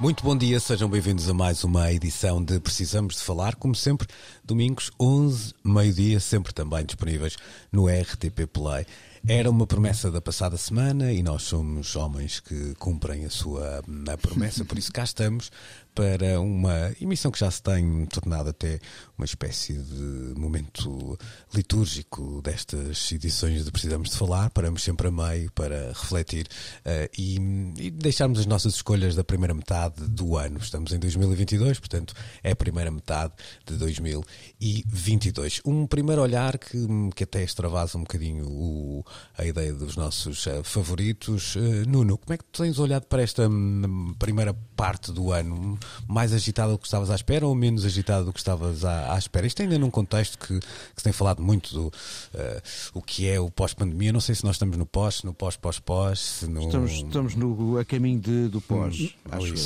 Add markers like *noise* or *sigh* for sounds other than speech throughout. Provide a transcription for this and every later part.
Muito bom dia, sejam bem-vindos a mais uma edição de Precisamos de Falar, como sempre, domingos 11, meio-dia, sempre também disponíveis no RTP Play. Era uma promessa da passada semana e nós somos homens que cumprem a sua a promessa, por isso cá estamos para uma emissão que já se tem tornado até uma espécie de momento litúrgico destas edições de Precisamos de Falar. Paramos sempre a meio para refletir uh, e, e deixarmos as nossas escolhas da primeira metade do ano. Estamos em 2022, portanto é a primeira metade de 2022. Um primeiro olhar que, que até extravasa um bocadinho o, a ideia dos nossos uh, favoritos. Uh, Nuno, como é que tens olhado para esta um, primeira parte do ano? Mais agitada do que estavas à espera ou menos agitada do que estavas à, à espera? Isto ainda num contexto que, que, se tem falado muito do uh, o que é o pós-pandemia. Não sei se nós estamos no pós, no pós-pós-pós. No... Estamos, estamos no, a caminho de, do pós. Hum,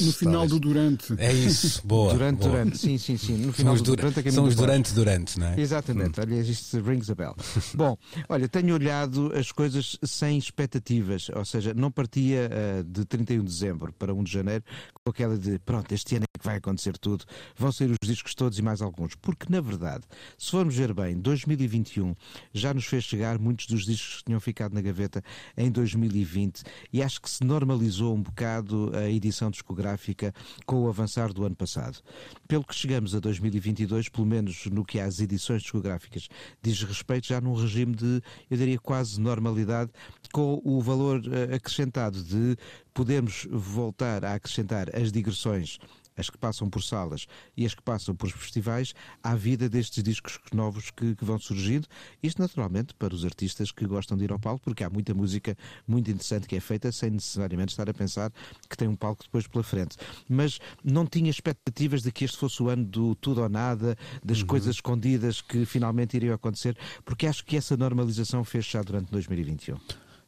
no final do durante. É isso, *laughs* boa. Durante, boa. durante, sim, sim, sim. No final são do durante, a caminho São os do pós. durante, durante, não é? Exatamente, olha, isto rings a bell. *laughs* Bom, olha, tenho olhado as coisas sem expectativas, ou seja, não partia uh, de 31 de dezembro para 1 de janeiro com aquela de pronto, este ano é que vai acontecer tudo, vão sair os discos todos e mais alguns, porque na verdade, se formos ver bem, 2021 já nos fez chegar muitos dos discos que tinham ficado na gaveta em 2020 e acho que se normalizou um bocado a edição discográfica com o avançar do ano passado. Pelo que chegamos a 2022, pelo menos no que às edições discográficas diz respeito, já num regime de, eu diria, quase normalidade, com o valor uh, acrescentado de podermos voltar a acrescentar as digressões as que passam por salas e as que passam por festivais, à vida destes discos novos que, que, vão surgindo. Isto, naturalmente, para os artistas que gostam de ir ao palco, porque há muita música muito interessante que é feita sem necessariamente estar a pensar que tem um palco depois pela frente. Mas não tinha expectativas de que este fosse o ano do tudo ou nada, das uhum. coisas escondidas que finalmente iriam acontecer, porque acho que essa normalização fez já durante 2021.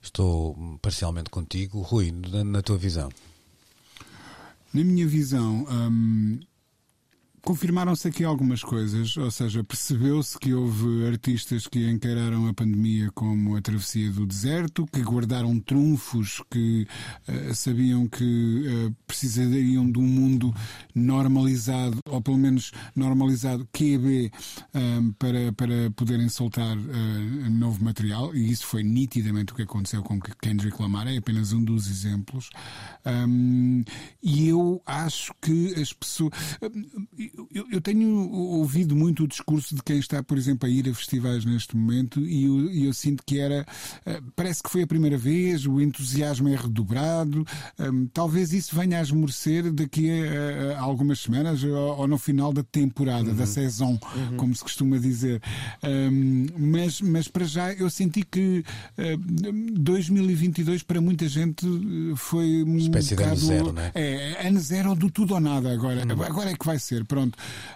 Estou parcialmente contigo. Rui, na, na tua visão. Na minha visão, hum, confirmaram-se aqui algumas coisas, ou seja, percebeu-se que houve artistas que encararam a pandemia como a travessia do deserto, que guardaram trunfos, que uh, sabiam que uh, precisariam de um mundo normalizado, ou pelo menos normalizado QB, um, para, para poderem soltar uh, novo material, e isso foi nitidamente o que aconteceu com Kendrick Lamar, é apenas um dos exemplos. Um, e eu acho que as pessoas eu, eu, tenho ouvido muito o discurso de quem está, por exemplo, a ir a festivais neste momento e eu, eu sinto que era. Eh, parece que foi a primeira vez, o entusiasmo é redobrado. Um, talvez isso venha a esmorecer daqui a, a algumas semanas ou, ou, no final da temporada, uhum. da saison, uhum. como se costuma dizer. Um, mas, mas para já eu senti que uh, 2022 para muita gente foi um espécie bocado, de ano zero, não é? É, ano zero do tudo ou nada agora. Uhum. Agora é que vai ser. Pronto.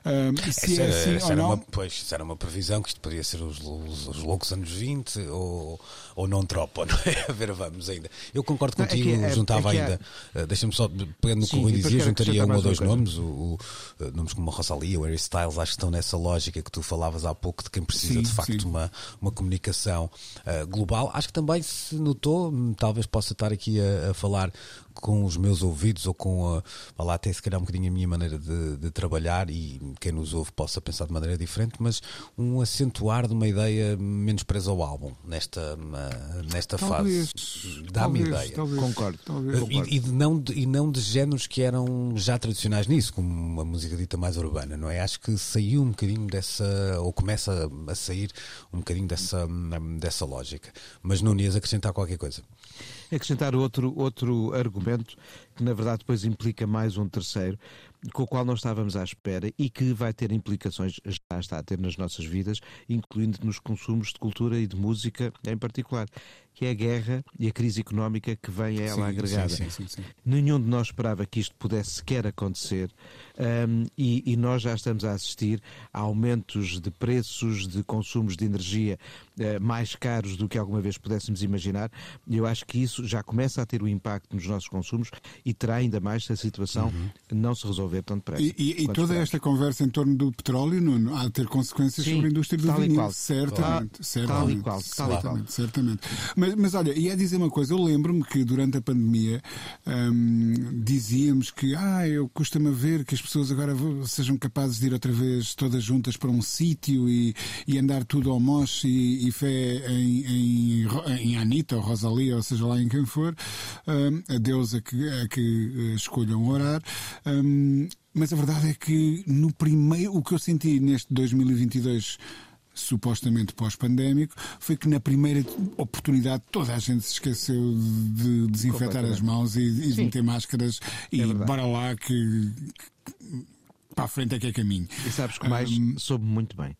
Um, se essa, é assim essa ou não. Uma, pois, isso era uma previsão que isto poderia ser os, os, os loucos anos 20 ou, ou não tropa, *laughs* não é? A ver, vamos ainda. Eu concordo Não, é contigo, que é- juntava é que é- ainda, uh, deixa-me só, pegando no que o Rui dizia, juntaria um ou dois nomes, o, o, uh, nomes como a Rosalia, o Harry Styles, acho que estão nessa lógica que tu falavas há pouco de quem precisa Sim, de facto sim. uma, uma comunicação uh, global. Acho que também se notou, hum, talvez possa estar aqui a, a falar com os meus ouvidos ou com a, lá até se calhar um bocadinho a minha maneira de, de trabalhar e quem nos ouve possa pensar de maneira diferente, mas um acentuar de uma ideia menos presa ao álbum nesta, nesta Talvez. fase. Dá-me ideia. Talvez, Concordo. Talvez. E, e de não de, e não de géneros que eram já tradicionais nisso, como a música dita mais urbana, não é? Acho que saiu um bocadinho dessa, ou começa a sair um bocadinho dessa, dessa lógica. Mas não ias acrescentar qualquer coisa. Acrescentar outro, outro argumento que na verdade depois implica mais um terceiro com o qual não estávamos à espera e que vai ter implicações, já está a ter nas nossas vidas, incluindo nos consumos de cultura e de música em particular, que é a guerra e a crise económica que vem a ela Sim, agregada. sim, sim, sim. Nenhum de nós esperava que isto pudesse sequer acontecer um, e, e nós já estamos a assistir a aumentos de preços, de consumos de energia uh, mais caros do que alguma vez pudéssemos imaginar. Eu acho que isso já começa a ter um impacto nos nossos consumos e terá ainda mais se a situação não se resolver tão depressa. E, e- e toda esperamos. esta conversa em torno do petróleo Nuno, há de ter consequências Sim, sobre a indústria do tal e vinil. qual. Certamente, Tal- certamente. tal e qual, tal e qual. certamente, certamente. Mas, mas olha, ia dizer uma coisa, eu lembro-me que durante a pandemia hum, dizíamos que ah, eu custa-me a ver que as pessoas agora sejam capazes de ir outra vez todas juntas para um sítio e, e andar tudo ao moche e, e fé em, em, em Anitta ou Rosalia, ou seja lá em quem for, hum, a Deus a que, a que eh, escolham orar. Hum, mas a verdade é que no primeiro, o que eu senti neste 2022 supostamente pós-pandémico, foi que na primeira oportunidade toda a gente se esqueceu de desinfetar as mãos e, e de meter máscaras e É verdade. bora lá que, que para a frente é que é caminho. E sabes que mais Hum, soube muito bem.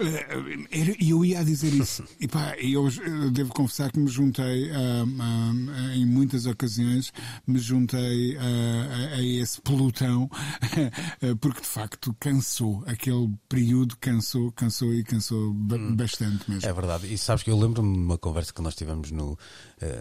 Eh, E eu ia dizer isso. *laughs* E pá, eu eh, devo confessar que me juntei ah, ah, em muitas ocasiões, me juntei ah, a, esse pelotão, *laughs* eh, porque de facto cansou. Aquele período cansou, cansou e cansou ba- bastante mesmo. É verdade. E sabes que eu lembro-me de uma conversa que nós tivemos no,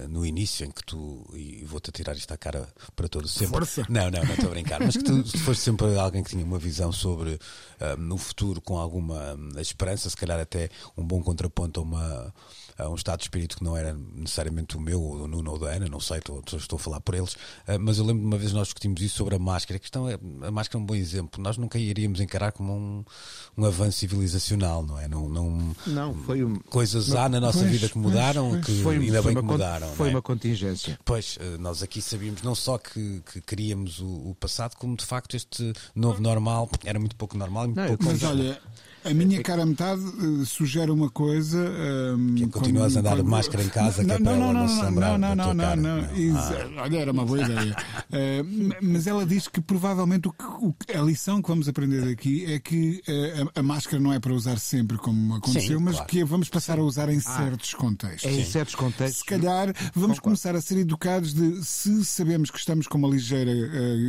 no início, em que tu, e vou-te atirar isto à cara para todos sempre. Força. Não, não, não estou a brincar. Mas que tu, *laughs* foste sempre alguém que tinha uma visão sobre ah, no futuro com alguma hum, se calhar até um bom contraponto a, uma, a um estado de espírito que não era necessariamente o meu, ou do Nuno ou da Ana, não sei, estou, estou a falar por eles. Ah, mas eu lembro de uma vez nós discutimos isso sobre a máscara. A questão é, a máscara é um bom exemplo. Nós nunca iríamos encarar como um, um avanço civilizacional, não é? Não, não, Não, foi um. coisas há na nossa Pois, vida que mudaram, pois. que Foi, ainda foi bem que mudaram. foi não é? uma contingência. Pois, eh, nós aqui sabíamos não só que, que queríamos o, o passado, como de facto este novo normal era muito pouco normal e muito Não, pouco Mas olha, a minha cara metade eh, sugere uma coisa. ehm, Que continuas a andar de máscara em casa, que é para ela não se lembrar não, não, tua não, não, Não. Exa- Olha, era uma boa ideia. *laughs* Eh, mas ela diz que provavelmente o que- o que- a lição que vamos aprender daqui é que eh, a, a máscara não é para usar sempre como aconteceu, Sim, mas claro. que a vamos passar a usar em certos contextos. É em certos contextos. Se calhar vamos começar a ser educados de se sabemos que estamos com uma ligeira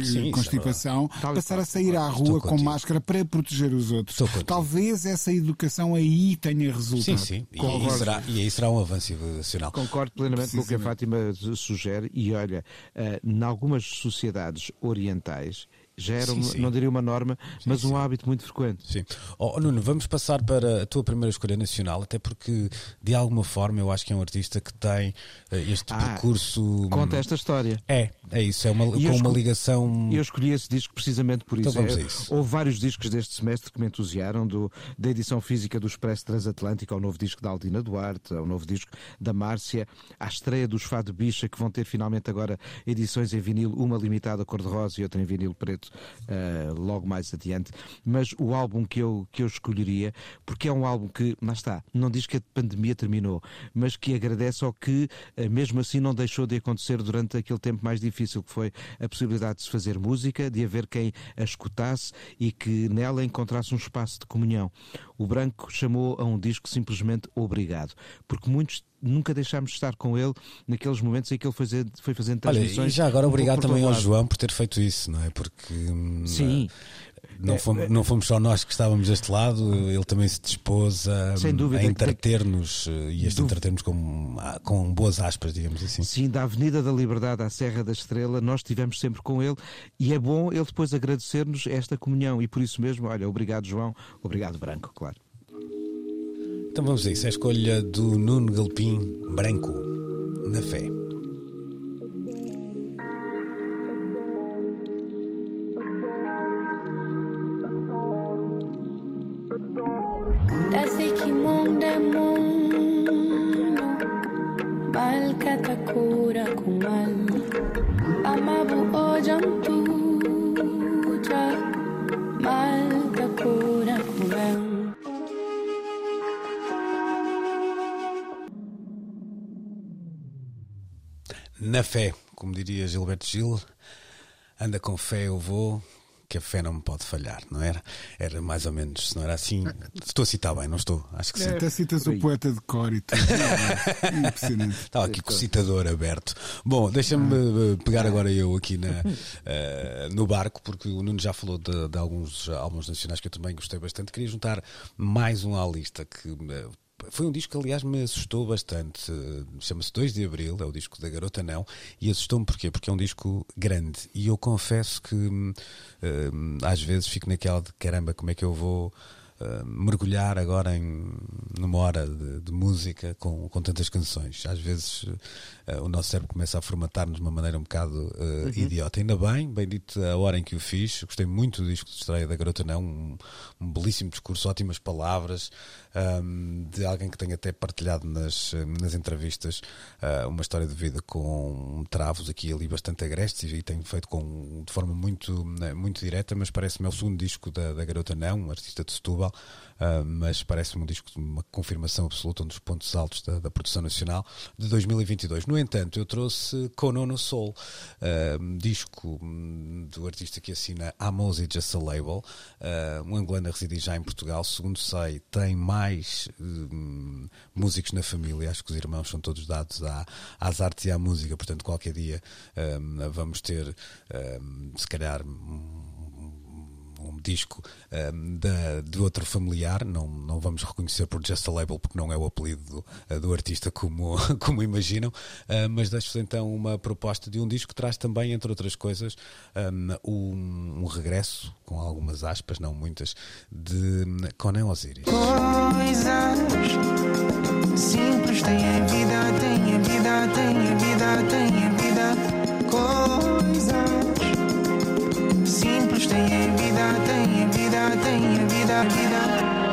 Sim, é constipação, passar a sair à Estou rua com contigo. máscara para proteger os outros. Contigo. Talvez essa educação aí tenha resultado. Sim, sim. E aí, será, e aí será um avanço civilizacional. Concordo plenamente com o que a. Fátima sugere e olha, eh, em algumas sociedades orientais já era, Sim, uma- sim. não diria uma norma, mas um hábito muito frequente. Sim. Oh, Nuno, vamos passar para a tua primeira escolha nacional, até porque de alguma forma eu acho que é um artista que tem eh, este Ah, percurso. Conta esta história. É, é isso, é uma, com eu uma ligação. Eu escolhi esse disco precisamente por Então isso. vamos a É, isso. Houve vários discos deste semestre que me entusiaram, do, da edição física do Expresso Transatlântico ao novo disco da Aldina Duarte, ao novo disco da Márcia, à estreia dos Fado Bicha, que vão ter finalmente agora edições em vinil, uma limitada cor-de-rosa e outra em vinil preto, eh, logo mais adiante. Mas o álbum que eu, que eu escolheria, porque é um álbum que, lá está, não diz que a pandemia terminou, mas que agradece ao que, eh, mesmo assim, não deixou de acontecer durante aquele tempo mais difícil, que foi a possibilidade de se fazer música, de haver quem a escutasse e que nela encontrasse um espaço de comunhão. O Branco chamou a um disco simplesmente Obrigado, porque muitos nunca deixámos de estar com ele naqueles momentos em que ele foi, foi fazendo Olha, transmissões. e já agora obrigado também ao. João por ter feito isso, não é? Porque hum, Sim. não, fomos, não fomos só nós que estávamos deste lado, ele também se dispôs a, a entreter-nos eh, e este Dúvida. entreter-nos com, com boas aspas, digamos assim. Sim, da Avenida da Liberdade à Serra da Estrela, nós estivemos sempre com ele e é bom ele depois agradecer-nos esta comunhão e por isso mesmo, olha, obrigado João, obrigado Branco, claro. Então vamos a isso, a escolha do Nuno Galpim Branco, na fé. Malkatakura kumal Amabu ojam Na fé, como diria Gilberto Gil, anda com fé eu vou, que a fé não me pode falhar, não era? Era mais ou menos, se não era assim. Estou a citar bem, não estou? Acho que sim. Até citas o poeta de cor e tudo. É *laughs* impressionante. Estava aqui com o citador aberto. Bom, deixa-me eh, pegar agora eu aqui na, *laughs* eh, no barco, porque o Nuno já falou de, de alguns álbuns nacionais que eu também gostei bastante. Queria juntar mais um à lista que. eh, foi um disco que, aliás, me assustou bastante. Eh, Chama-se 2 de Abril, é o disco da Garota Não. E assustou-me porquê? Porque é um disco grande. E eu confesso que hum, hum, às vezes fico naquela de caramba, como é que eu vou uh, mergulhar agora em, numa hora de, de música com, com tantas canções. Às vezes uh, o nosso cérebro começa a formatar-nos de uma maneira um bocado uh, idiota. Ainda bem, bem dito a hora em que o fiz. Gostei muito do disco de estreia da Garota Não. Um, um belíssimo discurso, ótimas palavras, um, de alguém que tem até partilhado nas, nas entrevistas uh, uma história de vida com travos aqui e ali bastante agrestes e tem feito com, de forma muito, muito direta, mas parece-me é o segundo disco da, da Garota Não, um artista de Setúbal, uh, mas parece-me um disco de uma confirmação absoluta, um dos pontos altos da, da produção nacional de 2022. No entanto, eu trouxe Konono Soul, uh, disco hum, do artista que assina Amos e Just a Label, uh, um angolano a residir já em Portugal, segundo sei, tem mais hum, músicos na família, acho que os irmãos são todos dados à, às artes e à música, portanto, qualquer dia hum, vamos ter, hum, se calhar, um, disco um, da, de outro familiar, não, não vamos reconhecer por Just a Label porque não é o apelido do, uh, do artista como, *laughs* como imaginam, uh, mas deixo-vos então uma proposta de um disco que traz também, entre outras coisas, um, um regresso, com algumas aspas, não muitas, de Conan Osiris. Coisas simples têm a vida, têm a vida, têm a vida, têm a vida. Coisas simples têm a vida, têm a vida, têm a vida, vida.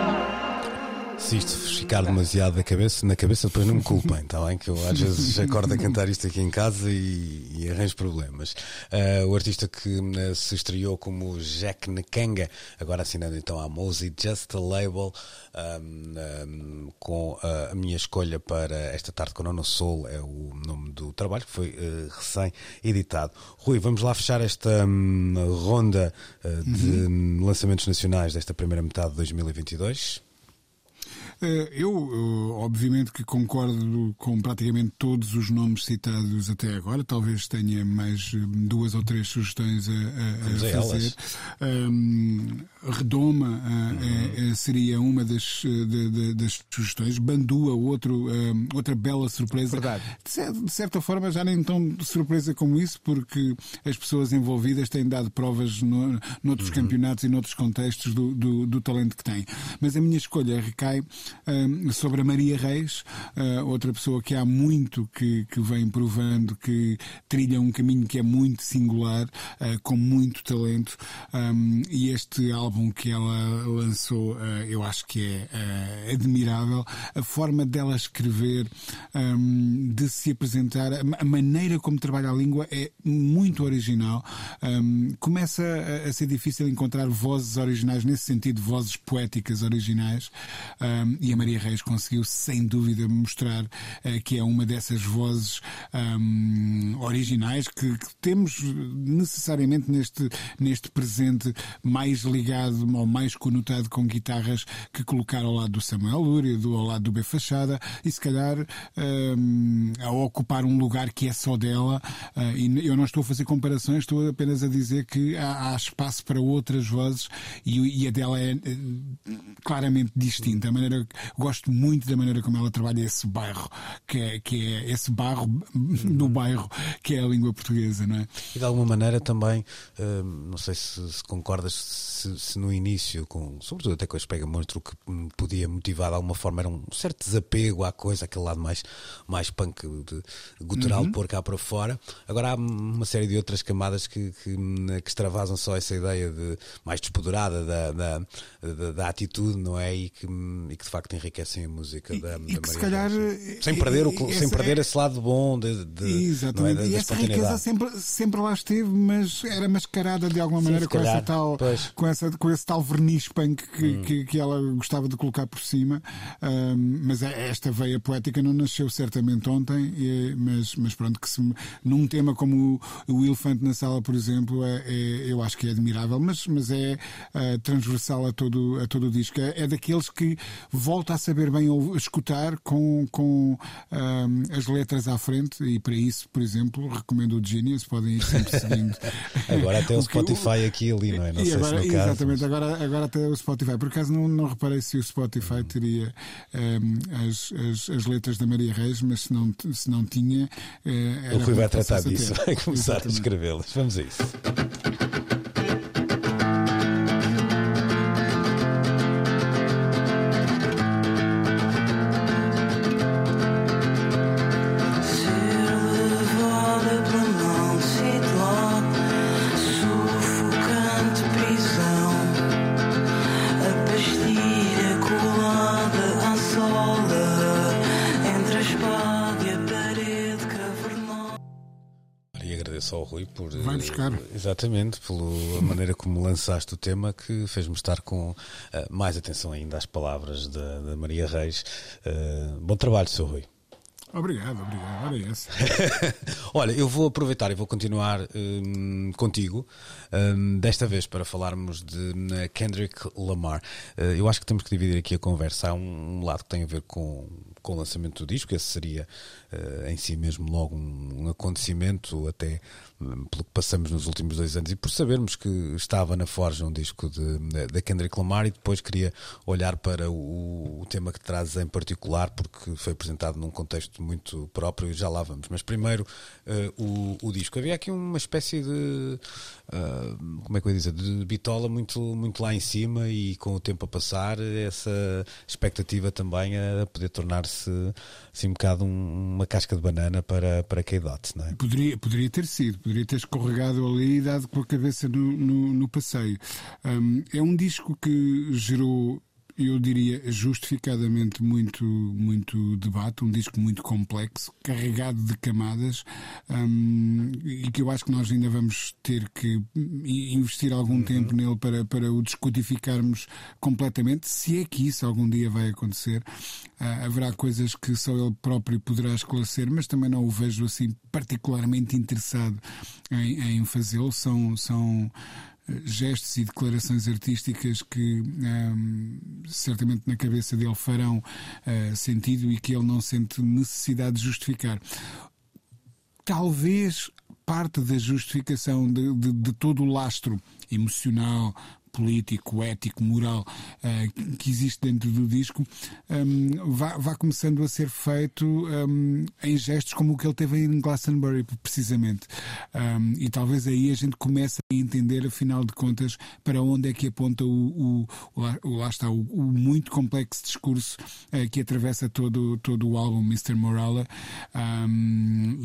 Se isto ficar demasiado na cabeça, na cabeça depois não me culpem, está bem? Que eu às vezes *laughs* acordo a cantar isto aqui em casa e, e arranjo problemas. Uh, o artista que uh, se estreou como Jack Nkanga, agora assinando então a Mosey Just a Label, um, um, com uh, a minha escolha para esta tarde com Nono Soul, é o nome do trabalho, que foi recém-editado. Rui, vamos lá fechar esta um, ronda de lançamentos nacionais desta primeira metade de 2022. Eh, Eu, eu, obviamente, que concordo com praticamente todos os nomes citados até agora. Talvez tenha mais eh, duas ou três sugestões a, a- a a fazer. Ahm, Redoma ah, é- é- seria uma das, eh, de- de- das sugestões. Bandua, outro, ahm, outra bela surpresa. Verdade. De cer- de certa forma, já nem tão surpresa como isso, porque as pessoas envolvidas têm dado provas no, noutros campeonatos e noutros contextos do, do, do talento que têm. Mas a minha escolha recai hum, sobre a Maria Reis, ah, outra pessoa que há muito que, que vem provando que trilha um caminho que é muito singular, ah, com muito talento. E este álbum que ela lançou, ah, eu acho que é ah, admirável. A forma dela escrever, hum, de se apresentar, a ma- a maneira como trabalha a língua é muito original. Hum, começa a, ser difícil encontrar vozes originais, nesse sentido, vozes poéticas originais. Hum, e a Maria Reis conseguiu, sem dúvida, mostrar eh, que é uma dessas vozes originais que, que temos necessariamente neste, neste presente mais ligado ou mais conotado com guitarras que colocar ao lado do Samuel Lúria, do, ao lado do B Fachada e se calhar hum, a ocupar um lugar que é só dela. ah, e eu não estou a fazer comparações, estou apenas a dizer que há, há espaço para outras vozes e, e a dela é eh, claramente distinta. A maneira, gosto muito da maneira como ela trabalha esse bairro, que é, que é esse barro *laughs* do bairro, que é a língua portuguesa, não é? E de alguma maneira também, hum, não sei se, se concordas, se, se no início, com, sobretudo até com a Espega Monstro, que podia motivar de alguma forma era um certo desapego à coisa, aquele lado mais, mais punk, de, gutural, de pôr cá para fora. Agora há uma série de outras camadas que, que, que extravasam só essa ideia de mais despoderada da, da, da, da atitude, não é? E que, e que de facto enriquecem a música E- da, e da que se Maria calhar, Reis. Sem eh, perder, o, eh, sem perder é- esse lado bom de, de, é, Exatamente. da, e essa riqueza sempre, sempre lá esteve, mas era mascarada de alguma Sim, maneira com, essa tal, pois. Com, essa, com esse tal verniz punk que, que, que ela gostava de colocar por cima. Ahm, mas é- esta veia poética não nasceu certamente ontem, e- mas, mas pronto, que se, num tema como o, o Elefante na Sala, por exemplo, é, é- eu acho que é admirável, mas, mas é ah, transversal a todo, a todo o disco. É, é daqueles que volta a saber bem ou- escutar com, com as letras à frente, e para isso, por exemplo, recomendo o Genius, podem ir sempre seguindo. *laughs* Agora até o O que- Spotify aqui e ali, não é? Não sei agora, se no caso. Exatamente, agora, agora até o Spotify. Por acaso não, não reparei se o Spotify teria ehm, as, as, as letras da Maria Reis, mas se não, se não tinha. era O Rui vai tratar a disso, *laughs* vai começar a Exatamente. escrevê-las. Vamos a isso. Rui por. Vai eh, buscar. Exatamente, pela maneira como lançaste o tema, que fez-me estar com eh, mais atenção ainda às palavras da, da Maria Reis. Eh, bom trabalho, Sr. Rui. Obrigado, obrigado. Essa. *laughs* Olha, eu vou aproveitar e vou continuar hum, contigo, hum, desta vez para falarmos de Kendrick Lamar. Eh, eu acho que temos que dividir aqui a conversa. Há um, um lado que tem a ver com, com o lançamento do disco, esse seria eh, em si mesmo logo um, um acontecimento, até hum, pelo que passamos nos últimos dois anos e por sabermos que estava na Forja um disco de- da Kendrick Lamar e depois queria olhar para o, o tema que traz em particular, porque foi apresentado num contexto muito próprio e já lá vamos. Mas primeiro eh, o, o disco. Havia aqui uma espécie de ah, como é que eu ia dizer? De bitola muito, muito lá em cima e com o tempo a passar, essa expectativa também a poder tornar-se assim um bocado um- uma casca de banana para, para K-Dot, não é? Poderia, poderia ter sido, poderia ter escorregado ali e dado com a cabeça no, no, no passeio. Hum, é um disco que gerou, eu diria, justificadamente muito, muito debate, um disco muito complexo, carregado de camadas hum, e que eu acho que nós ainda vamos ter que investir algum tempo nele para, para o descodificarmos completamente, se é que isso algum dia vai acontecer. Ah, haverá coisas que só ele próprio poderá esclarecer, mas também não o vejo assim particularmente interessado em, em fazê-lo. São, são gestos e declarações artísticas que ahm, certamente na cabeça dele farão ah, sentido e que ele não sente necessidade de justificar. Talvez parte da justificação de, de- de todo o lastro emocional, político, ético, moral eh, que existe dentro do disco hum, vá, vá começando a ser feito hum, em gestos como o que ele teve em Glastonbury, precisamente. Hum, e talvez aí a gente comece a entender, afinal de contas, para onde é que aponta o, o, o lá- está, o, o muito complexo discurso eh, que atravessa todo, todo o álbum Mr. Morala.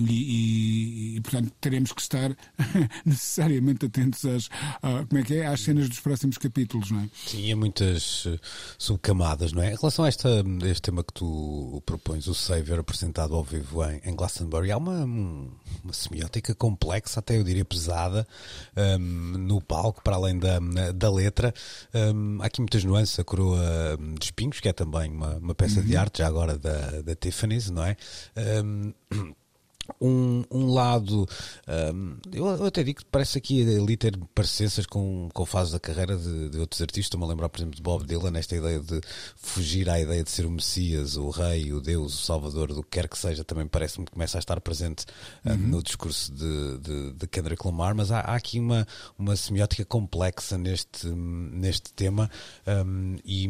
E, e- e, portanto, teremos que estar *laughs* necessariamente atentos às, a- como é que é? às cenas dos próximos capítulos, não é? Sim, há muitas eh, subcamadas, não é? Em relação a esta, este tema que tu propões, o Savior apresentado ao vivo em, em Glastonbury, há uma, uma semiótica complexa, até eu diria pesada, hum, no palco, para além da, da letra. Hum, há aqui muitas nuances, a coroa de espinhos, que é também uma, uma peça de arte, já agora da, da Tiffany's, não é? Hum, um, um lado, hum, eu, eu até digo que parece aqui ali ter parecenças com, com fases da carreira de, de outros artistas. Estou-me a lembrar, por exemplo, de Bob Dylan, nesta ideia de fugir à ideia de ser o Messias, o Rei, o Deus, o Salvador, do que quer que seja, também parece-me que começa a estar presente hum, no discurso de, de, de Kendrick Lamar. Mas há, há aqui uma, uma semiótica complexa neste, neste tema hum, e,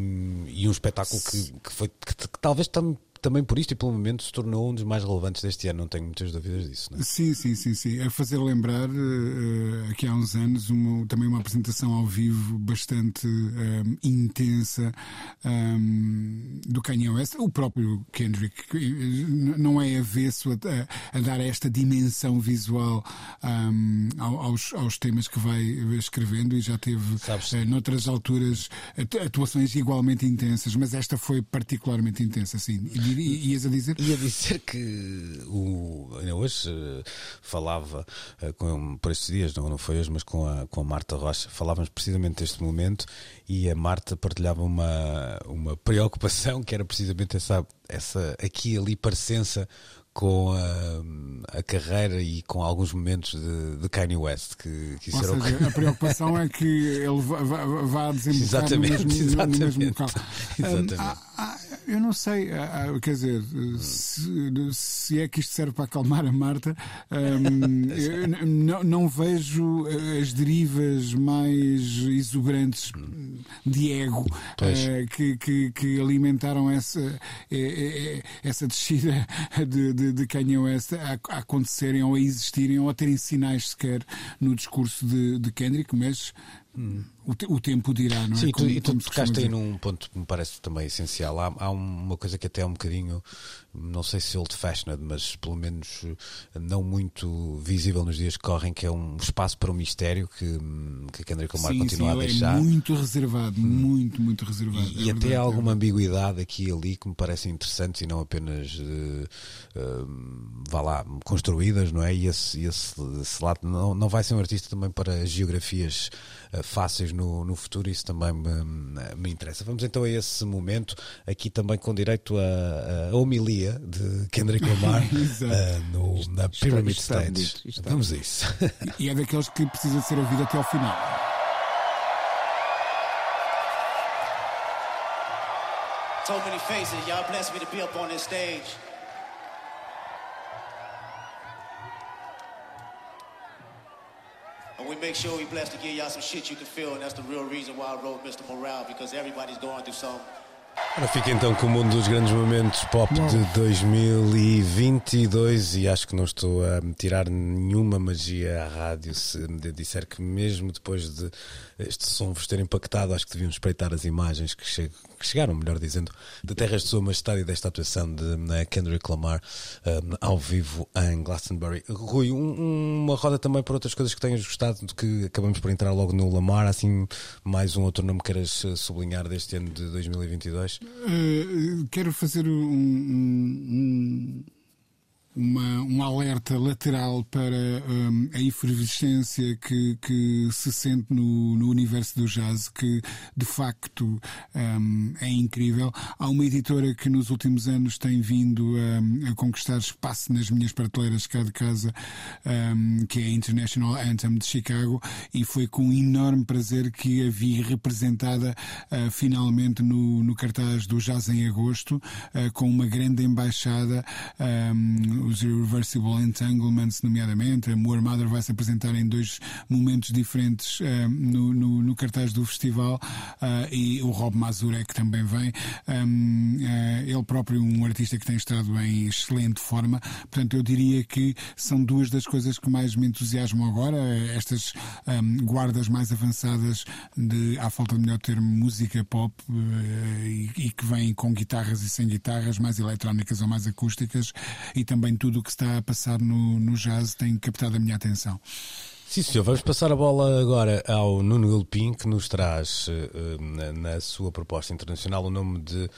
e um espetáculo que, que foi que, que talvez tam- também por isto e pelo momento se tornou um dos mais relevantes deste ano, não tenho muitas dúvidas disso. Não é? Sim, sim, sim, sim. A fazer lembrar, aqui há uns anos, uma- também uma apresentação ao vivo bastante eh, intensa eh, do Kanye West. O próprio Kendrick não é avesso a, a- a dar esta dimensão visual ao- aos, aos temas que vai escrevendo e já teve, Sabes- eh, noutras alturas, atu- atuações igualmente intensas, mas esta foi particularmente intensa, sim. E, e, ias a dizer? Ia dizer que o, ainda hoje eh, falava eh, com, por estes dias, não, não foi hoje, mas com a, com a Marta Rocha, falávamos precisamente deste momento e a Marta partilhava uma, uma preocupação que era precisamente essa, essa aqui e ali parecença com a, a carreira e com alguns momentos de, de Kanye West que, que isso era o seja, a preocupação é que ele vá, vá, vá desembocar no Exatamente, mesmo, no- no mesmo exatamente. local. *laughs* Exatamente. Hum, há- há- eu não sei, há- há- quer dizer, se, se é que isto serve para acalmar a Marta, *laughs* n- não, não vejo as derivas mais exuberantes de ego eh, que, que, que alimentaram essa, eh, eh, essa descida de, de, de Kanye West a, a acontecerem ou a existirem ou a terem sinais sequer no discurso de, de Kendrick, mas o, te- o tempo dirá, não é? Sim, tu, Como- e tu como costuma tocaste aí num ponto que me parece também essencial. Há, há uma coisa que até é um bocadinho, não sei se old-fashioned, mas pelo menos eh, não muito visível nos dias que correm, que é um espaço para o mistério que, hum, que Kendrick Lamar Sim, continua sim, a ele deixar. Hum. é muito reservado, muito, muito reservado. E, é e até há é alguma ambiguidade aqui e ali que me parecem interessantes e não apenas eh, eh, vá lá, construídas, não é? E esse, esse, esse lado não, não vai ser um artista também para geografias fáceis no, no futuro, isso também me, me interessa. Vamos então a esse momento, aqui também com direito a, a homilia de Kendrick Lamar *laughs* eh, no, na Está- Pyramid está Stage. bonito, está Vamos a isso. *laughs* E é daqueles que precisa ser ouvido até ao final. So many faces. Y'all blessed me to be up on this stage. And we make sure we blessed to give y'all some shit you can feel, and that's the real reason why I wrote Mr. Morale, because everybody's going through something. Ora, fica então com um dos grandes momentos pop de 2022 e acho que não estou a tirar nenhuma magia à rádio se me disser que mesmo depois de este som vos ter impactado, acho que deviam espreitar as imagens que, che- que chegaram, melhor dizendo, de Terras de Sua Majestade e desta atuação de né, Kendrick Lamar um, ao vivo em Glastonbury. Rui, um- uma roda também para outras coisas que tenhas gostado, de que acabamos por entrar logo no Lamar, assim mais um outro nome que queiras eh, sublinhar deste ano de 2022? Uh, quero fazer um, um- uma, um alerta lateral para um, a efervescência que, que se sente no, no universo do jazz, que de facto um, é incrível. Há uma editora que nos últimos anos tem vindo um, a conquistar espaço nas minhas prateleiras cá de casa, um, que é a International Anthem de Chicago, e foi com enorme prazer que a vi representada uh, finalmente no, no cartaz do Jazz em agosto, uh, com uma grande embaixada, um, os Irreversible Entanglements, nomeadamente. A Moor Mother vai se apresentar em dois momentos diferentes um, no, no, no cartaz do festival, uh, e o Rob Mazurek também vem. Um, uh, ele próprio, um artista que tem estado em excelente forma. Portanto, eu diria que são duas das coisas que mais me entusiasmam agora, estas um, guardas mais avançadas de, à falta de melhor termo, música pop eh, e, e que vêm com guitarras e sem guitarras, mais eletrónicas ou mais acústicas, e também tudo o que está a passar no, no jazz tem captado a minha atenção. Sim, senhor. Vamos passar a bola agora ao Nuno Gilpin, que nos traz eh, na, na sua proposta internacional o nome de uh,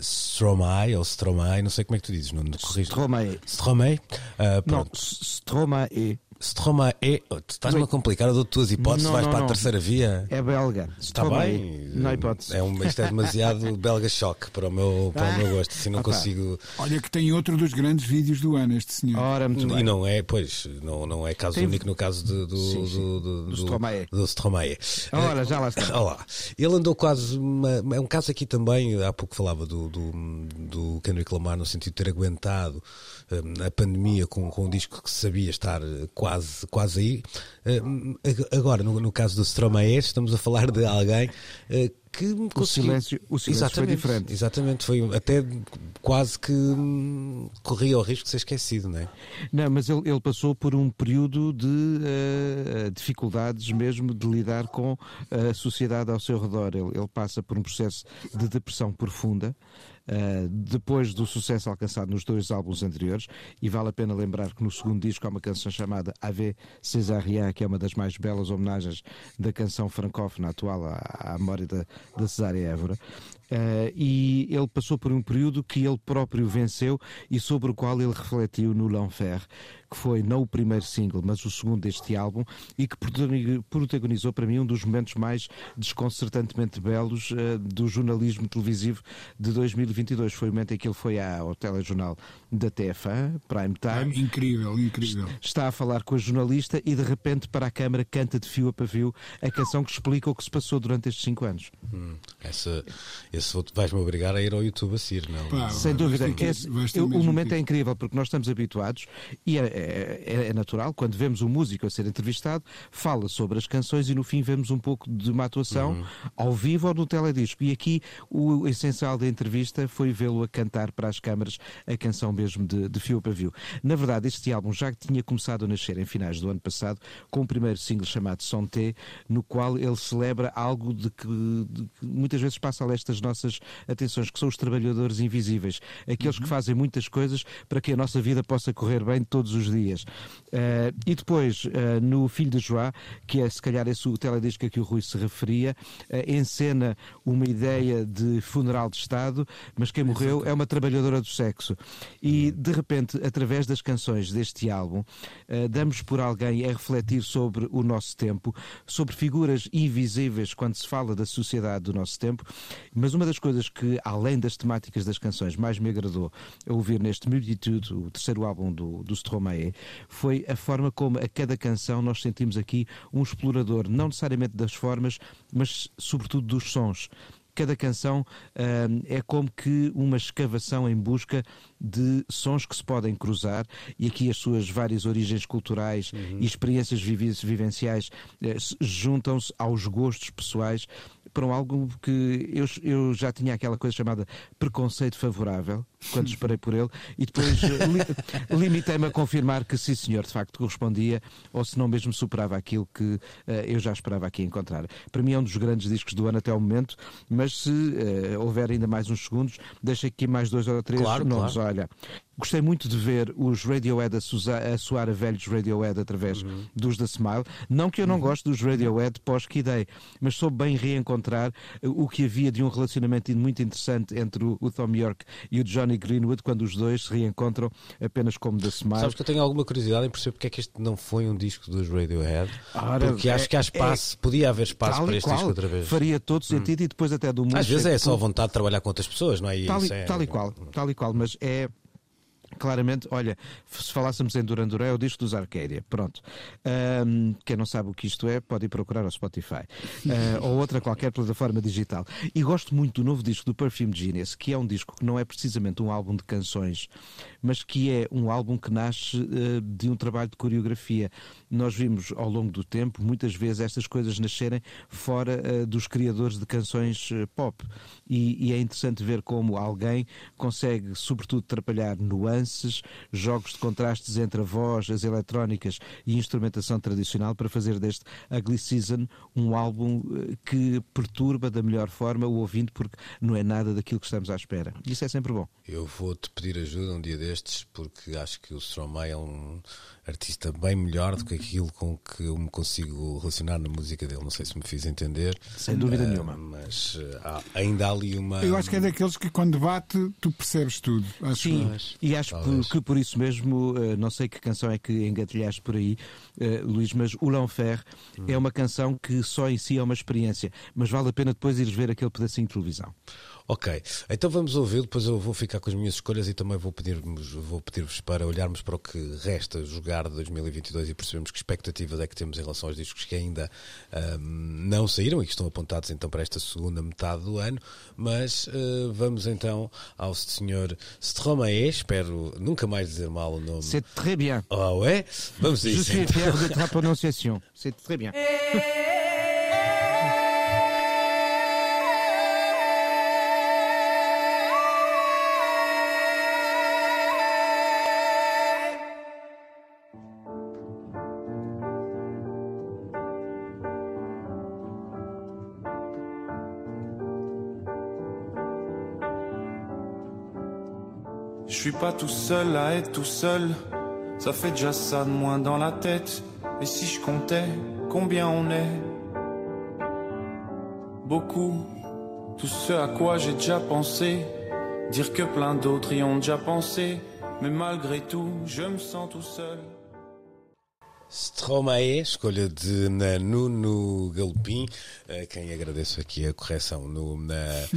Stromae, ou Stromae, não sei como é que tu dizes, Nuno. corrige- Stromae. Stromae? Não, pronto. S- Stromae Stromae é. oh, Estás-me a complicar, eu dou tuas hipóteses, Não, vais não, para a não. terceira via. é belga. Está bem. Não há hipótese. É um, isto é demasiado *laughs* belga choque para o meu, para o meu gosto. Assim não Opa. consigo. Olha que tem outro dos grandes vídeos do ano, este senhor. Ora, muito E bem. não é, pois, não, não é caso Tem- único no caso de- do, Sim, do, sim. do, Do do, Stromae. do Stromae. Ora, já lá está. Olá. Ele andou quase. Uma, é um caso aqui também, há pouco falava do, do, do Kendrick Lamar, no sentido de ter aguentado a pandemia com, com um disco que se sabia estar eh, quase, quase aí. Eh, agora, no, no caso do Stromae, estamos a falar de alguém eh, que O conseguiu... silêncio, o silêncio foi Exatamente, diferente. Exatamente, foi até quase que hum, corria o risco de ser esquecido, não é? Não, mas ele, ele passou por um período de eh, dificuldades mesmo de lidar com a sociedade ao seu redor. Ele, ele passa por um processo de depressão profunda. Eh, depois do sucesso alcançado nos dois álbuns anteriores, e vale a pena lembrar que no segundo disco há uma canção chamada Ave Césarien, que é uma das mais belas homenagens da canção francófona atual à, à memória da, da Cesária Évora. Eh, e ele passou por um período que ele próprio venceu e sobre o qual ele refletiu no L'Enfer, que foi não o primeiro single, mas o segundo deste álbum e que protagoni- protagonizou para mim um dos momentos mais desconcertantemente belos eh, do jornalismo televisivo de 2022. Foi o momento em que ele foi ao telejornal da TF1, Prime Time, incrível, incrível. está a falar com a jornalista e de repente para a câmara canta de fio a pavio a canção que explica o que se passou durante estes cinco anos. Hum, essa, esse vou- vais-me obrigar a ir ao YouTube a seguir, não? Pá, Sem dúvida. ter Esse- o, momento que é incrível porque nós estamos habituados e é, é- é natural, quando vemos um músico a ser entrevistado, fala sobre as canções e no fim vemos um pouco de uma atuação Uhum. ao vivo ou no teledisco. E aqui o essencial da entrevista foi vê-lo a cantar para as câmaras a canção mesmo de, de fio pavio. Na verdade, este álbum já tinha começado a nascer em finais do ano passado com o primeiro single chamado Santé, no qual ele celebra algo de que, de que muitas vezes passa a leste das nossas atenções, que são os trabalhadores invisíveis, aqueles que fazem muitas coisas para que a nossa vida possa correr bem todos os dias. Eh, e depois, eh, no Filho de Joá, que é se calhar esse o teledisco a que o Rui se referia, eh, encena uma ideia de funeral de Estado, mas quem morreu é uma trabalhadora do sexo. E de repente, através das canções deste álbum, damos por alguém a refletir sobre o nosso tempo, sobre figuras invisíveis quando se fala da sociedade do nosso tempo. Mas uma das coisas que, além das temáticas das canções, mais me agradou a ouvir neste Multitude, o terceiro álbum do, do Stromae, foi a forma como a cada canção nós sentimos aqui um explorador, não necessariamente das formas, mas sobretudo dos sons. Cada canção hum, é como que uma escavação em busca de sons que se podem cruzar e aqui as suas várias origens culturais e experiências vivenciais se- juntam-se aos gostos pessoais para um algo que eu, eu já tinha aquela coisa chamada preconceito favorável quando esperei por ele e depois eh, li- *laughs* limitei-me a confirmar que sim senhor, de facto correspondia ou se não mesmo superava aquilo que eh, eu já esperava aqui encontrar. Para mim é um dos grandes discos do ano até o momento, mas se eh, houver ainda mais uns segundos, deixa aqui mais dois ou três Claro, nomes. claro. Olha, gostei muito de ver os Radiohead a, a soar a velhos Radiohead através Uhum. dos da Smile. Não que eu não goste dos Radiohead pós-Kid Day, mas soube bem reencontrar o que havia de um relacionamento muito interessante entre o, o Tom York e o Johnny Greenwood quando os dois se reencontram apenas como da Smile. Sabes que eu tenho alguma curiosidade em perceber porque é que este não foi um disco dos Radiohead. Ora, porque acho é- que há espaço, podia haver espaço para este disco qual, outra vez. Hum. faria todo sentido e depois até do mundo. Às vezes é só vontade de trabalhar com outras pessoas, não é? E Tal e, isso é- tal e qual, tal e qual, mas é claramente, olha, se falássemos em Duran Duran, é o disco dos Arcadia, pronto. Ahm, quem não sabe o que isto é, pode ir procurar ao Spotify *laughs* Ah, ou outra qualquer plataforma digital. E gosto muito do novo disco do Perfume Genius, que é um disco que não é precisamente um álbum de canções, mas que é um álbum que nasce ah, de um trabalho de coreografia. Nós vimos ao longo do tempo, muitas vezes, estas coisas nascerem fora ah, dos criadores de canções pop. E, e é interessante ver como alguém consegue, sobretudo, atrapalhar nuances, jogos de contrastes entre a voz, as eletrónicas e instrumentação tradicional para fazer deste Ugly Season um álbum eh, que perturba da melhor forma o ouvinte porque não é nada daquilo que estamos à espera. Isso é sempre bom. Eu vou-te pedir ajuda um dia destes, porque acho que o Stromae é um artista bem melhor do que aquilo com que eu me consigo relacionar na música dele. Não sei se me fiz entender. Sem dúvida Eh, nenhuma. Mas há- ainda há ali uma. Eu acho que é daqueles que quando bate tu percebes tudo. Acho Sim, que- e acho Talvez. que por isso mesmo, eh, não sei que canção é que engatilhaste por aí, eh, Luís, mas o L'Enfer é uma canção que só em si é uma experiência, mas vale a pena depois ires ver aquele pedacinho de televisão. Ok, então vamos ouvir, depois eu vou ficar com as minhas escolhas e também vou pedir-vos vou pedir para olharmos para o que resta jogar de 2022 e percebermos que expectativas é que temos em relação aos discos que ainda ahm, não saíram e que estão apontados então para esta segunda metade do ano. Mas eh, vamos então ao senhor Stromae, espero nunca mais dizer mal o nome. C'est très bien. Ah ouais Vamos a Je isso. suis então. fier de ta *laughs* prononciation. C'est très bien. Suis pas tout seul à être tout seul, ça fait déjà ça de moins dans la tête. Et si je comptais combien on est? Beaucoup, tout ce à quoi j'ai déjà pensé, dire que plein d'autres y ont déjà pensé, mais malgré tout, je me sens tout seul. Stromae, escolha de na, Nuno Galopim, a quem agradeço aqui a correção no, na,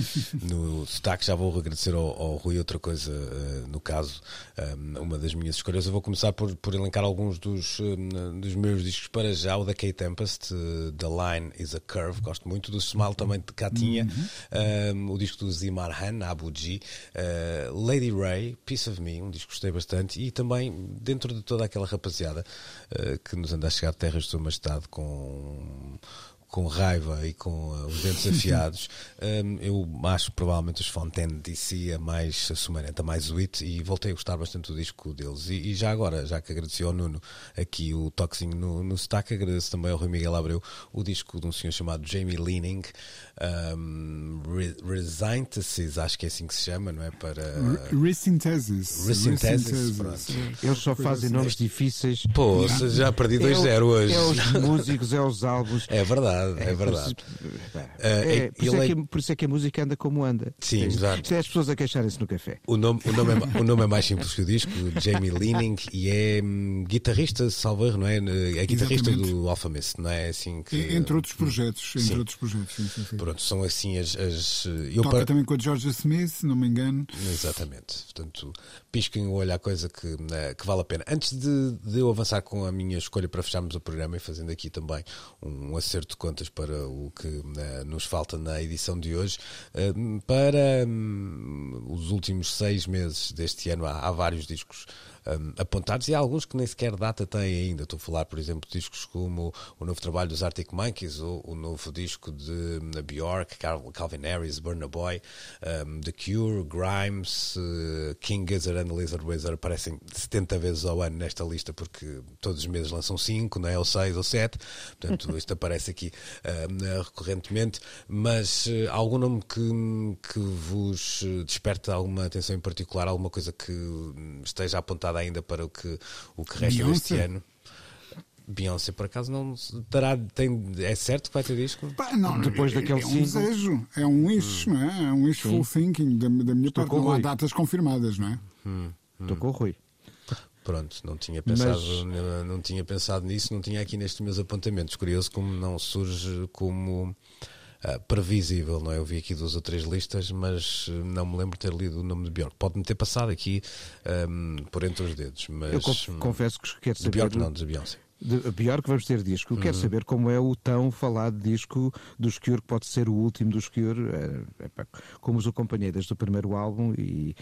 *laughs* no sotaque. Já vou agradecer ao, ao Rui outra coisa, eh, no caso, eh, uma das minhas escolhas. Eu vou começar por, por elencar alguns dos, eh, dos meus discos para já. O da Kate Tempest, eh, The Line is a Curve, gosto muito. Do Smile também de cá tinha. Eh, o disco do Zimar Han, Abu G. eh, Lady Ray, Piece of Me, um disco que gostei bastante. E também, dentro de toda aquela rapaziada eh, que nos anda a chegar terras de sua majestade com com raiva e com eh, os dentes *laughs* afiados, hum, eu acho provavelmente os Fontaine DC a mais sumarenta, mais sweet e voltei a gostar bastante do disco deles. E, e já agora, já que agradeci ao Nuno aqui o toquezinho no, no sotaque, agradeço também ao Rui Miguel Abreu o disco de um senhor chamado Jamie Leaning, um, Re Resynthesis, acho que é assim que se chama, não é? Para. Resynthesis. Resynthesis, pronto. Eles só fazem nomes difíceis. Pô, já perdi 2-0 hoje. É os músicos, é os álbuns. É verdade, é verdade. É, é- por, isso é ele é- que, por isso é que a música anda como anda. Sim, é, exato. Isto é as pessoas a queixarem-se no café. O nome, o, nome é, o nome é mais simples que o disco, Jamie Leaning, e é hum, guitarrista, salvo erro, não é? É guitarrista Exatamente. do Alphamist, não é? Assim que, E- Entre outros projetos. Entre Sim. outros projetos. Sim, sim, sim. Pronto, são assim as. as eu Toca para- também com a Georgia Smith, se não me engano. Exatamente. Portanto, pisquem o olho à coisa que, eh, que vale a pena. Antes de, de eu avançar com a minha escolha para fecharmos o programa e fazendo aqui também um acerto de contas para o que eh, nos falta na edição de hoje, eh, para hum, os últimos seis meses deste ano há, há vários discos hum, apontados e há alguns que nem sequer data têm ainda. Estou a falar, por exemplo, de discos como o novo trabalho dos Arctic Monkeys ou o novo disco de hum, Bjork, Cal- Calvin Harris, Burna Boy, hum, The Cure, Grimes, eh, King Gizzard and Lizard Wizard aparecem 70 vezes ao ano nesta lista porque todos os meses lançam 5, não é? ou 6 ou 7. Portanto, *laughs* isto aparece aqui hum, recorrentemente. Mas eh, algum nome que, que vos eh, desperta alguma atenção em particular, alguma coisa que esteja apontada ainda para o que, o que resta deste ano? Beyoncé, por acaso, não terá, tem, é certo que vai ter disco? Pá, não, Depois é, daquele é um single. desejo, é um wish, não é? É um wishful thinking da, da minha parte. com o Não há datas confirmadas, não é? Estou com o Rui. Pronto, não tinha pensado, Mas- não, não tinha pensado nisso, não tinha aqui nestes meus apontamentos. Curioso como não surge como ah, previsível, não é? Eu vi aqui duas ou três listas, mas eh, não me lembro de ter lido o nome de Bjork. Pode-me ter passado aqui ahm, por entre os dedos, mas Eu conf- hum, confesso que quero de saber. Bjork não, de Beyoncé. De, pior que vamos ter disco. Eu quero saber como é o tão falado disco dos Cure, que pode ser o último dos Cure. É, é, como os acompanhei desde o primeiro álbum e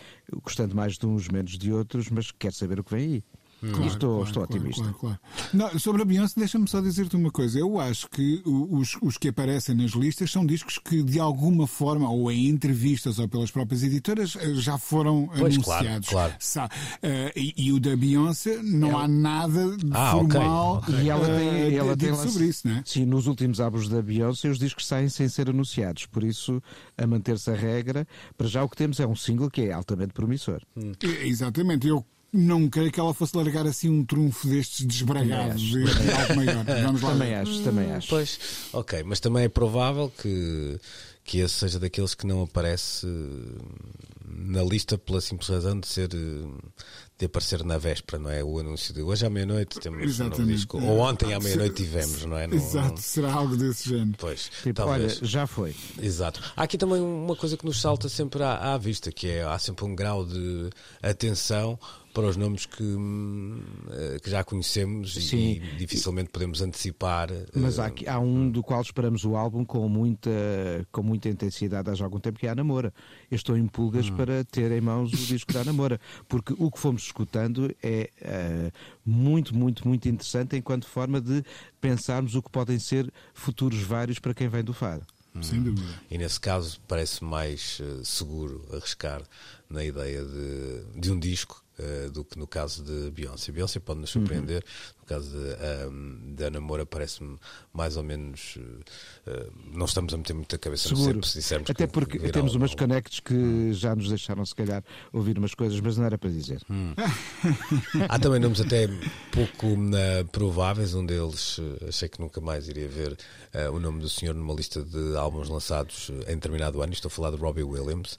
gostando mais de uns, menos de outros, mas quero saber o que vem aí. Claro, estou, claro, estou claro, otimista. claro, claro. Não, sobre a Beyoncé, deixa-me só dizer-te uma coisa. Eu acho que os, os que aparecem nas listas são discos que, de alguma forma, ou em entrevistas ou pelas próprias editoras, eh, já foram Pois, claro, anunciados. claro. Sa- eh, e, e o da Beyoncé, não há nada de Ah, ok, formal ok. E ela eh, tem, ela tem sobre isso, não é? Sim, nos últimos álbuns da Beyoncé os discos saem sem ser anunciados, por isso, a manter-se a regra, para já o que temos é um single que é altamente promissor. E- Exatamente. Eu não creio que ela fosse largar assim um trunfo destes desbragados e e algo maior. *laughs* Vamos lá. Também ver. acho, também acho. Pois, ok, mas também é provável que, que esse seja daqueles que não aparece hum, na lista pela simples razão de ser eh, de aparecer na véspera, não é? O anúncio de hoje à meia-noite temos um novo Exatamente. disco. Ou ontem à meia-noite tivemos, não é? *laughs* No- Exato, será algo desse género. Pois, Tipo, talvez. olha, já foi. Exato. Há aqui também uma coisa que nos salta sempre à, à vista, que é há sempre um grau de atenção para os nomes que, hum, eh, que já conhecemos e- Sim. e, dificilmente podemos antecipar. eh, Mas há, aqui- há um do qual esperamos o álbum com muita, com muita intensidade há já algum tempo, que é a Namora. Eu estou em pulgas para ter em mãos o disco da Namora, porque o que fomos escutando é eh, muito, muito, muito interessante enquanto forma de pensarmos o que podem ser futuros vários para quem vem do Fado. Sem dúvida. E nesse caso parece mais eh, seguro arriscar na ideia de, de um disco eh, do que no caso de Beyoncé. Beyoncé pode nos surpreender, no de, ahm, da Namora parece-me mais ou menos. eh, não estamos a meter muita cabeça no Seguro. cepo se dissermos Até que porque temos um- umas conectos que já nos deixaram, se calhar, ouvir umas coisas, mas não era para dizer. *laughs* Há também nomes até pouco eh, prováveis. Um deles, eh, achei que nunca mais iria ver eh, o nome do senhor numa lista de álbuns lançados em determinado ano. Estou a falar de Robbie Williams.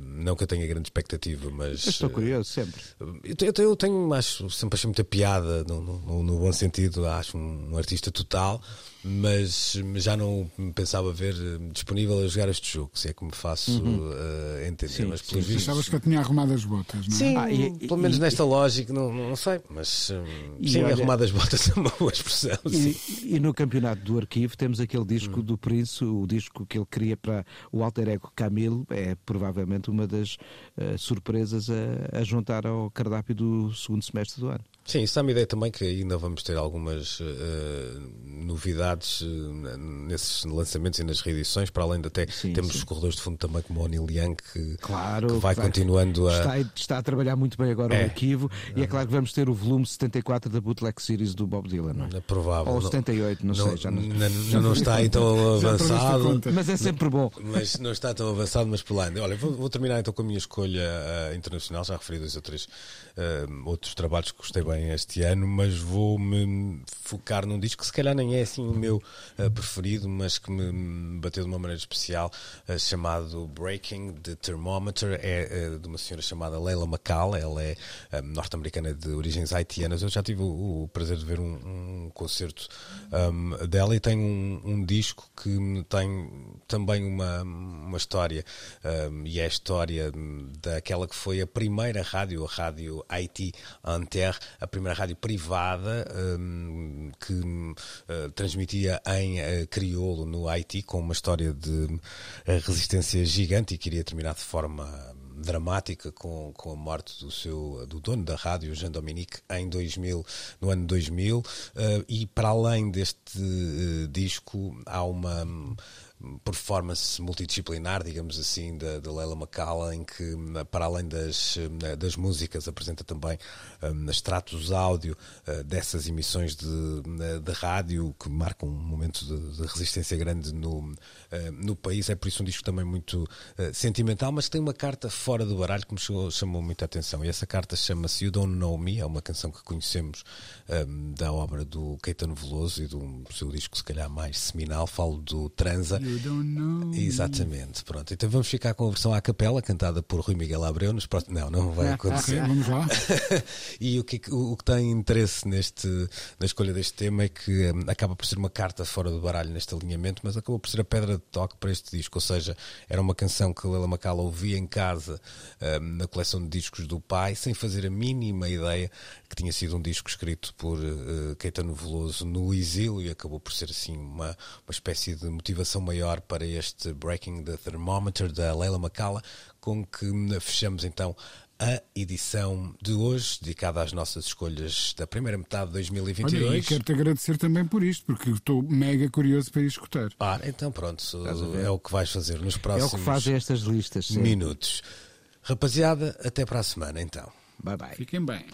Não que eu tenha grande expectativa, mas. Eu estou curioso sempre. Eu, eu, eu tenho, acho, sempre achei muita piada, no, no- no bom sentido, acho um, um artista total, mas já não me pensava ver eh, disponível a jogar este jogo, se é que me faço eh, entender. Sim, mas sim, pelos vistos. Achavas que eu tinha arrumado as botas, não é? Sim, Ah, e- pelo menos e- nesta lógica, não, não sei, mas hum, E sim, olha- arrumadas botas é uma boa expressão. sim. E, no campeonato do arquivo temos aquele disco do Prince, o disco que ele cria para o alter ego Camille, é provavelmente uma das eh, surpresas a, a juntar ao cardápio do segundo semestre do ano. Sim, isso dá-me ideia também que ainda vamos ter algumas eh, novidades eh, nesses lançamentos e nas reedições, para além de até Sim, temos sim. os corredores de fundo também como o Neil Young que, Claro, que vai continuando a. Está, está a trabalhar muito bem agora É. o arquivo e é claro que vamos ter o volume 74 da Bootleg Series do Bob Dylan, não é? É provável. Ou não- 78, não, sei, já não... não, não- *laughs* não está aí tão Já avançado. Mas é sempre bom. Mas não está tão avançado, mas por lá. Olha, vou, vou terminar então com a minha escolha eh, internacional. Já referi dois ou três eh, outros trabalhos que gostei bem este ano, mas vou-me focar num disco que se calhar nem é assim o meu eh, preferido, mas que me bateu de uma maneira especial, eh, chamado Breaking the Thermometer. É eh, de uma senhora chamada Leila McCall. Ela é norte-americana de origens haitianas. Eu já tive o, o prazer de ver um, um concerto um, dela e tem um, um disco que tem também uma, uma história e é a história daquela que foi a primeira rádio, a rádio Haiti Inter, a primeira rádio privada um, que uh, transmitia em uh, crioulo no Haiti com uma história de uh, resistência gigante e que iria terminar de forma dramática com, com a morte do seu do dono da rádio Jean Dominique em 2000 no ano 2000 eh, e para além deste eh, disco há uma hum, performance multidisciplinar, digamos assim, da, da Leila McCall, em que, para além das, eh, das músicas, apresenta também um, extratos áudio uh, dessas emissões de, de rádio que marcam um momento de, de resistência grande no, uh, no país. É por isso um disco também muito uh, sentimental, mas tem uma carta fora do baralho que me chamou, chamou muita atenção. E essa carta chama-se You Don't Know Me, é uma canção que conhecemos um, da obra do Caetano Veloso e do seu disco, se calhar, mais seminal. Falo do Transa. You don't know. Exatamente, pronto. Então vamos ficar com a versão à capela, cantada por Rui Miguel Abreu. Nos próximos... Não, não vai acontecer. vamos lá. *laughs* e o que, o, o que tem interesse neste, na escolha deste tema é que hum, acaba por ser uma carta fora do baralho neste alinhamento, mas acabou por ser a pedra de toque para este disco. Ou seja, era uma canção que Lela Macala ouvia em casa, hum, na coleção de discos do pai, sem fazer a mínima ideia que tinha sido um disco escrito por uh, Caetano Veloso no exílio e acabou por ser assim uma, uma espécie de motivação maior para este Breaking the Thermometer da Leila Macala, com que fechamos então a edição de hoje, dedicada às nossas escolhas da primeira metade de 2022. Olha, e quero-te agradecer também por isto, porque estou mega curioso para ir escutar. Ah, então pronto, é o que vais fazer nos É o próximos que fazem estas listas. sim. minutos. Rapaziada, até para a semana então. Bye bye. Fiquem bem.